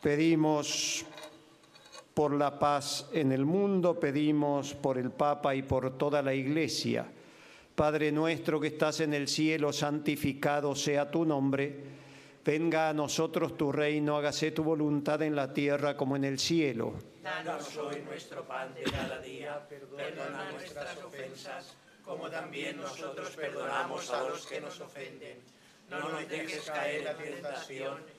Pedimos por la paz en el mundo, pedimos por el Papa y por toda la Iglesia. Padre nuestro que estás en el cielo, santificado sea tu nombre. Venga a nosotros tu reino, hágase tu voluntad en la tierra como en el cielo. Danos hoy nuestro pan de cada día, perdona nuestras ofensas, como también nosotros perdonamos a los que nos ofenden. No nos dejes caer en la tentación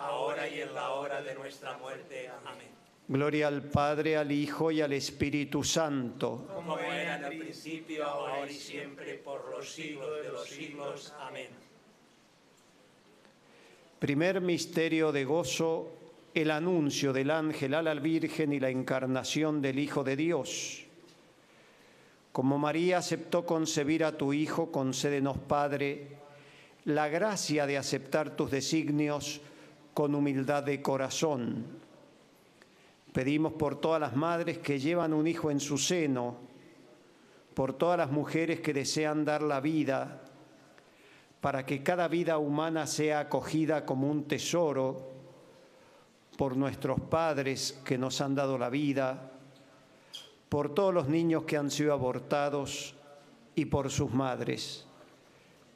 ahora y en la hora de nuestra muerte. Amén. Gloria al Padre, al Hijo y al Espíritu Santo. Como era en el principio, ahora y siempre, por los siglos de los siglos. Amén. Primer misterio de gozo, el anuncio del ángel a la Virgen y la encarnación del Hijo de Dios. Como María aceptó concebir a tu Hijo, concédenos, Padre, la gracia de aceptar tus designios con humildad de corazón. Pedimos por todas las madres que llevan un hijo en su seno, por todas las mujeres que desean dar la vida, para que cada vida humana sea acogida como un tesoro, por nuestros padres que nos han dado la vida, por todos los niños que han sido abortados y por sus madres.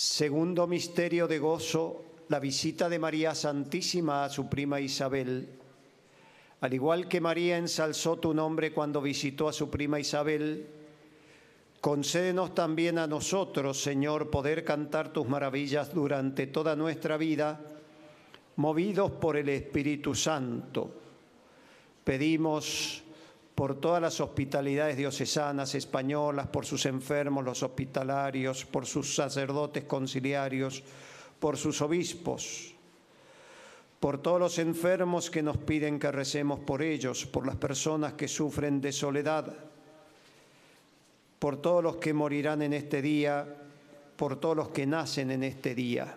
Segundo misterio de gozo, la visita de María Santísima a su prima Isabel. Al igual que María ensalzó tu nombre cuando visitó a su prima Isabel, concédenos también a nosotros, Señor, poder cantar tus maravillas durante toda nuestra vida, movidos por el Espíritu Santo. Pedimos por todas las hospitalidades diocesanas españolas, por sus enfermos, los hospitalarios, por sus sacerdotes conciliarios, por sus obispos, por todos los enfermos que nos piden que recemos por ellos, por las personas que sufren de soledad, por todos los que morirán en este día, por todos los que nacen en este día.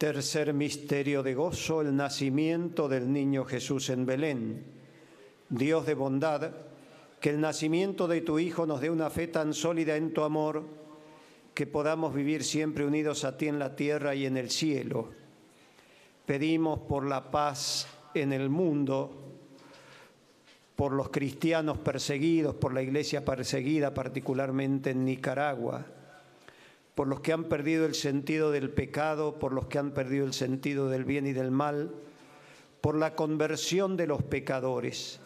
Tercer misterio de gozo, el nacimiento del niño Jesús en Belén. Dios de bondad, que el nacimiento de tu Hijo nos dé una fe tan sólida en tu amor, que podamos vivir siempre unidos a ti en la tierra y en el cielo. Pedimos por la paz en el mundo, por los cristianos perseguidos, por la iglesia perseguida, particularmente en Nicaragua por los que han perdido el sentido del pecado, por los que han perdido el sentido del bien y del mal, por la conversión de los pecadores.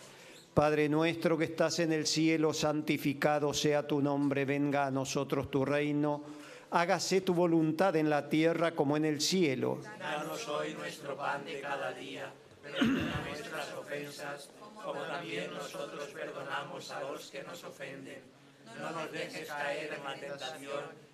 Padre nuestro que estás en el cielo, santificado sea tu nombre, venga a nosotros tu reino, hágase tu voluntad en la tierra como en el cielo. Danos hoy nuestro pan de cada día, perdona nuestras ofensas, como también nosotros perdonamos a los que nos ofenden. No nos dejes caer en la tentación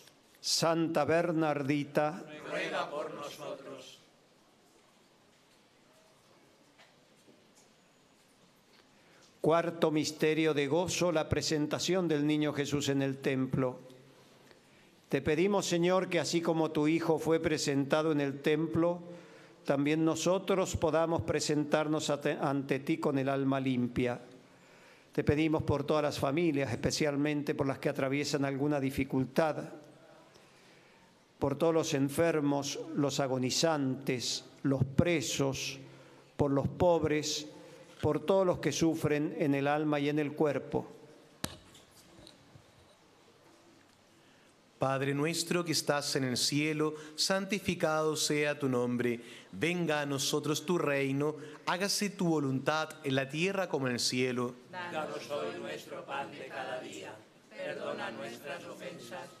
Santa Bernardita, ruega por nosotros. Cuarto misterio de gozo, la presentación del niño Jesús en el templo. Te pedimos, Señor, que así como tu Hijo fue presentado en el templo, también nosotros podamos presentarnos ante, ante ti con el alma limpia. Te pedimos por todas las familias, especialmente por las que atraviesan alguna dificultad, por todos los enfermos, los agonizantes, los presos, por los pobres, por todos los que sufren en el alma y en el cuerpo. Padre nuestro que estás en el cielo, santificado sea tu nombre. Venga a nosotros tu reino, hágase tu voluntad en la tierra como en el cielo. Danos hoy nuestro pan de cada día. Perdona nuestras ofensas,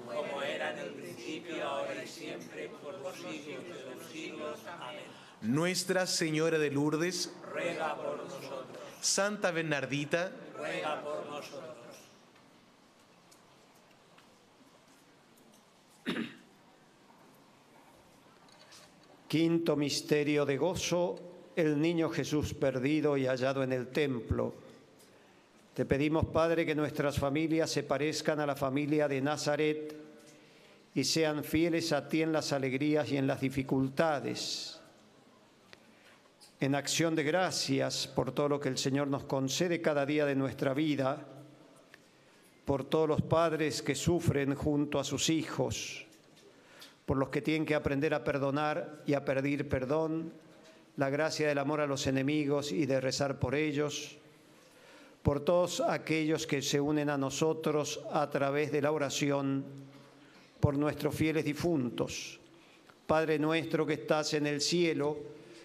Nuestra Señora de Lourdes, Ruega por nosotros. Santa Bernardita, ruega por nosotros. Quinto misterio de gozo, el niño Jesús perdido y hallado en el templo. Te pedimos, Padre, que nuestras familias se parezcan a la familia de Nazaret y sean fieles a ti en las alegrías y en las dificultades. En acción de gracias por todo lo que el Señor nos concede cada día de nuestra vida, por todos los padres que sufren junto a sus hijos, por los que tienen que aprender a perdonar y a pedir perdón, la gracia del amor a los enemigos y de rezar por ellos, por todos aquellos que se unen a nosotros a través de la oración, por nuestros fieles difuntos. Padre nuestro que estás en el cielo,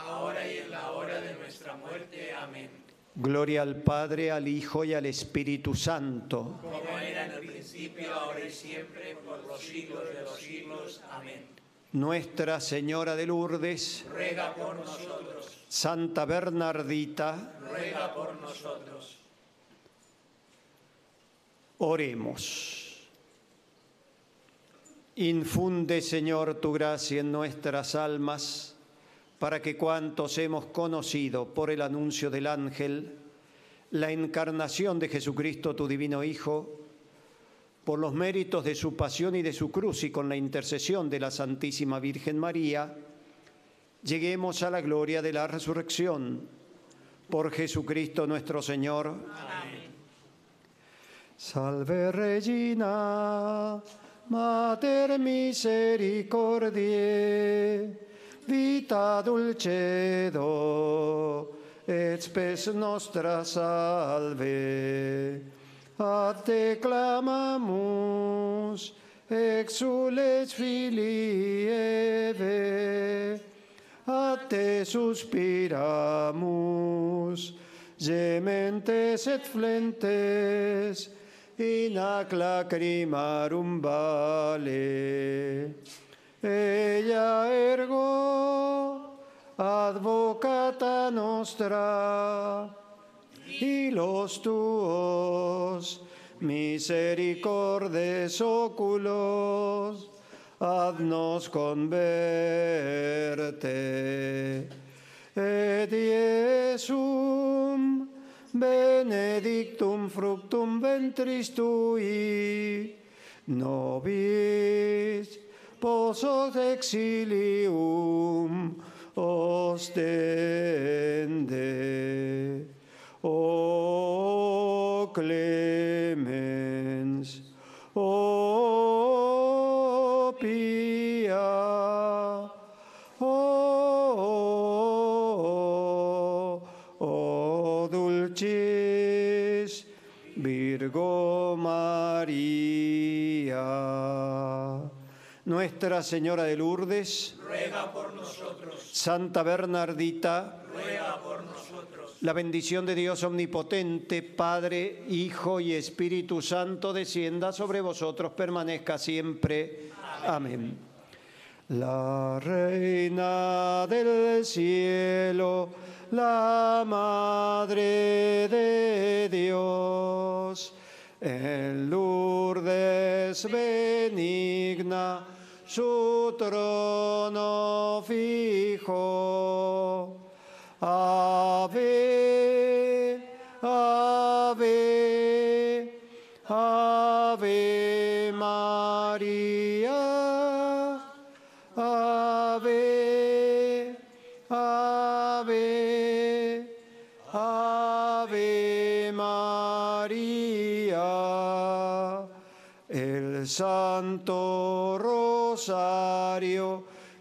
ahora y en la hora de nuestra muerte. Amén. Gloria al Padre, al Hijo y al Espíritu Santo. Como era en el principio, ahora y siempre, por los siglos de los siglos. Amén. Nuestra Señora de Lourdes, Ruega por nosotros, Santa Bernardita, ruega por nosotros. Oremos. Infunde, Señor, tu gracia en nuestras almas, para que cuantos hemos conocido por el anuncio del ángel la encarnación de Jesucristo, tu divino Hijo, por los méritos de su pasión y de su cruz y con la intercesión de la Santísima Virgen María, lleguemos a la gloria de la resurrección. Por Jesucristo nuestro Señor. Amén. Salve Regina, Mater misericordiae, vita dulcedo, et spes nostra salve. A te clamamus, exules filii Eve, a te suspiramus, gementes et flentes, in ac lacrimarum vale. Ella ergo, advocata nostra, y los tuos misericordes oculos, haznos converte. Et Iesum benedictum fructum ventris tui, nobis posos exilium ostende. O clemens, o pia, o, o dulcis Virgo María. Nuestra Señora de Lourdes, ruega por nosotros. Santa Bernardita, ruega por nosotros. La bendición de Dios omnipotente, Padre, Hijo y Espíritu Santo, descienda sobre vosotros, permanezca siempre. Amén. La Reina del Cielo, la Madre de Dios, en Lourdes benigna, su trono fijo. Ave, ave, ave María, ave, ave, ave María. El Santo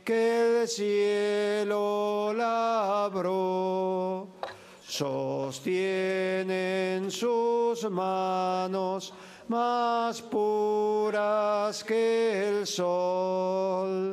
Que el cielo labró, sostiene en sus manos más puras que el sol.